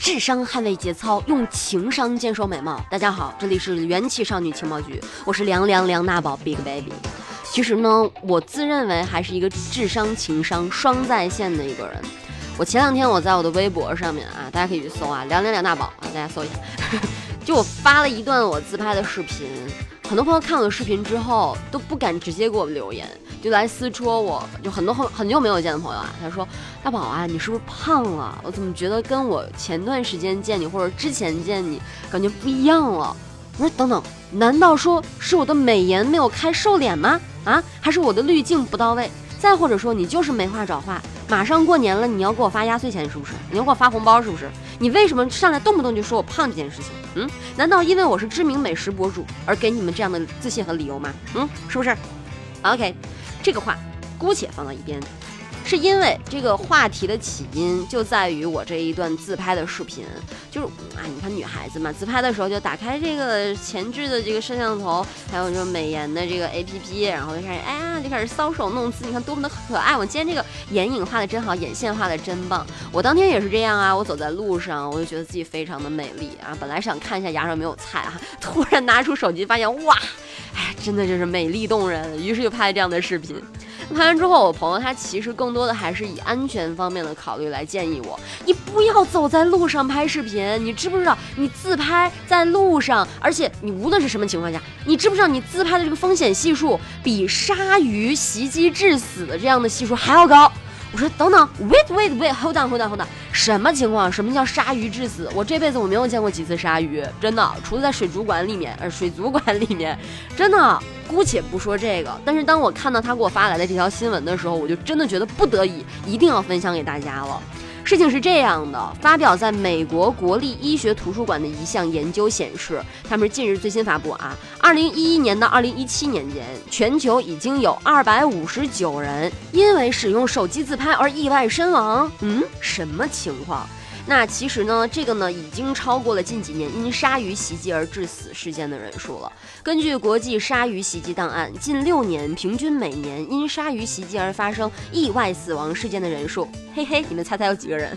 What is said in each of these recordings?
智商捍卫节操，用情商坚守美貌。大家好，这里是元气少女情报局，我是凉凉梁大宝 Big Baby。其实呢，我自认为还是一个智商情商双在线的一个人。我前两天我在我的微博上面啊，大家可以去搜啊，凉凉梁大宝啊，大家搜一下。就我发了一段我自拍的视频，很多朋友看我的视频之后都不敢直接给我留言。就来私戳我，就很多很很久没有见的朋友啊，他说：“大宝啊，你是不是胖了？我怎么觉得跟我前段时间见你或者之前见你感觉不一样了？”我说：“等等，难道说是我的美颜没有开瘦脸吗？啊，还是我的滤镜不到位？再或者说你就是没话找话？马上过年了，你要给我发压岁钱是不是？你要给我发红包是不是？你为什么上来动不动就说我胖这件事情？嗯，难道因为我是知名美食博主而给你们这样的自信和理由吗？嗯，是不是？OK。”这个话姑且放到一边，是因为这个话题的起因就在于我这一段自拍的视频，就是啊，你看女孩子嘛，自拍的时候就打开这个前置的这个摄像头，还有这美颜的这个 APP，然后就开始哎呀，就开始搔首弄姿，你看多么的可爱！我今天这个眼影画的真好，眼线画的真棒。我当天也是这样啊，我走在路上，我就觉得自己非常的美丽啊。本来想看一下牙上没有菜啊，突然拿出手机发现哇！真的就是美丽动人，于是就拍了这样的视频。拍完之后，我朋友他其实更多的还是以安全方面的考虑来建议我：你不要走在路上拍视频。你知不知道，你自拍在路上，而且你无论是什么情况下，你知不知道你自拍的这个风险系数比鲨鱼袭击致死的这样的系数还要高？我说等等，wait wait wait，hold on hold on hold on，什么情况？什么叫鲨鱼致死？我这辈子我没有见过几次鲨鱼，真的，除了在水族馆里面，呃，水族馆里面，真的，姑且不说这个，但是当我看到他给我发来的这条新闻的时候，我就真的觉得不得已，一定要分享给大家了。事情是这样的，发表在美国国立医学图书馆的一项研究显示，他们是近日最新发布啊，二零一一年到二零一七年间，全球已经有二百五十九人因为使用手机自拍而意外身亡。嗯，什么情况？那其实呢，这个呢已经超过了近几年因鲨鱼袭击而致死事件的人数了。根据国际鲨鱼袭击档案，近六年平均每年因鲨鱼袭击而发生意外死亡事件的人数，嘿嘿，你们猜猜有几个人？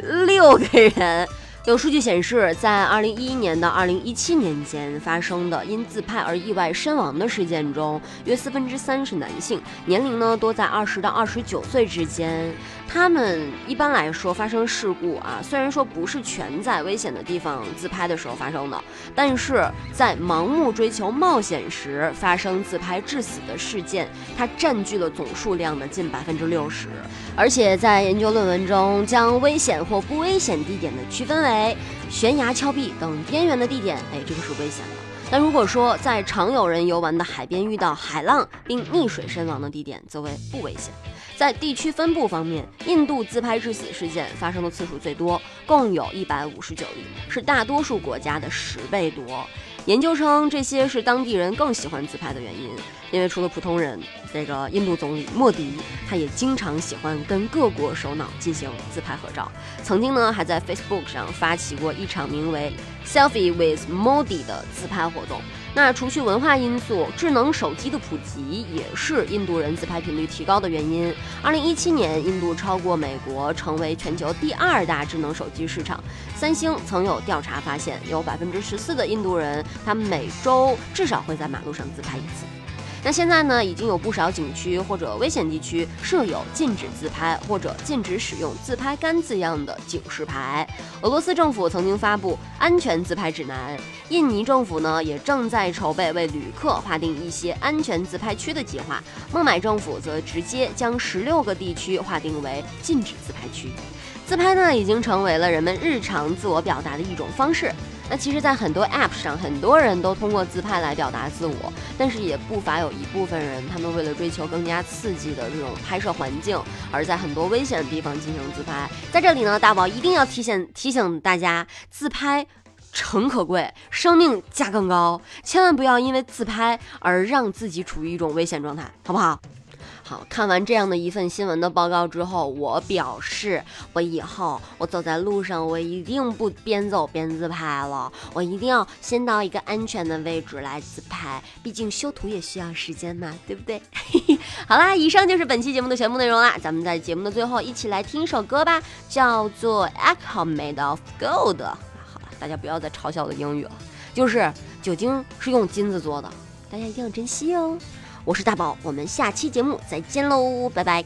六个人。有数据显示，在2011年到2017年间发生的因自拍而意外身亡的事件中，约四分之三是男性，年龄呢多在二十到二十九岁之间。他们一般来说发生事故啊，虽然说不是全在危险的地方自拍的时候发生的，但是在盲目追求冒险时发生自拍致死的事件，它占据了总数量的近百分之六十。而且在研究论文中，将危险或不危险地点的区分为悬崖、峭壁等边缘的地点，哎，这个是危险的。但如果说在常有人游玩的海边遇到海浪并溺水身亡的地点，则为不危险。在地区分布方面，印度自拍致死事件发生的次数最多，共有一百五十九例，是大多数国家的十倍多。研究称，这些是当地人更喜欢自拍的原因，因为除了普通人，这个印度总理莫迪，他也经常喜欢跟各国首脑进行自拍合照。曾经呢，还在 Facebook 上发起过一场名为 “Selfie with Modi” 的自拍活动。那除去文化因素，智能手机的普及也是印度人自拍频率提高的原因。二零一七年，印度超过美国，成为全球第二大智能手机市场。三星曾有调查发现，有百分之十四的印度人，他每周至少会在马路上自拍一次。那现在呢，已经有不少景区或者危险地区设有禁止自拍或者禁止使用自拍杆字样的警示牌。俄罗斯政府曾经发布安全自拍指南，印尼政府呢也正在筹备为旅客划定一些安全自拍区的计划。孟买政府则直接将十六个地区划定为禁止自拍区。自拍呢，已经成为了人们日常自我表达的一种方式。那其实，在很多 App 上，很多人都通过自拍来表达自我，但是也不乏有一部分人，他们为了追求更加刺激的这种拍摄环境，而在很多危险的地方进行自拍。在这里呢，大宝一定要提醒提醒大家，自拍。诚可贵，生命价更高，千万不要因为自拍而让自己处于一种危险状态，好不好？好看完这样的一份新闻的报告之后，我表示，我以后我走在路上，我一定不边走边自拍了，我一定要先到一个安全的位置来自拍，毕竟修图也需要时间嘛，对不对？好啦，以上就是本期节目的全部内容啦，咱们在节目的最后一起来听一首歌吧，叫做《Alcohol Made of Gold》。好了，大家不要再嘲笑我的英语了，就是酒精是用金子做的，大家一定要珍惜哦。我是大宝，我们下期节目再见喽。拜拜！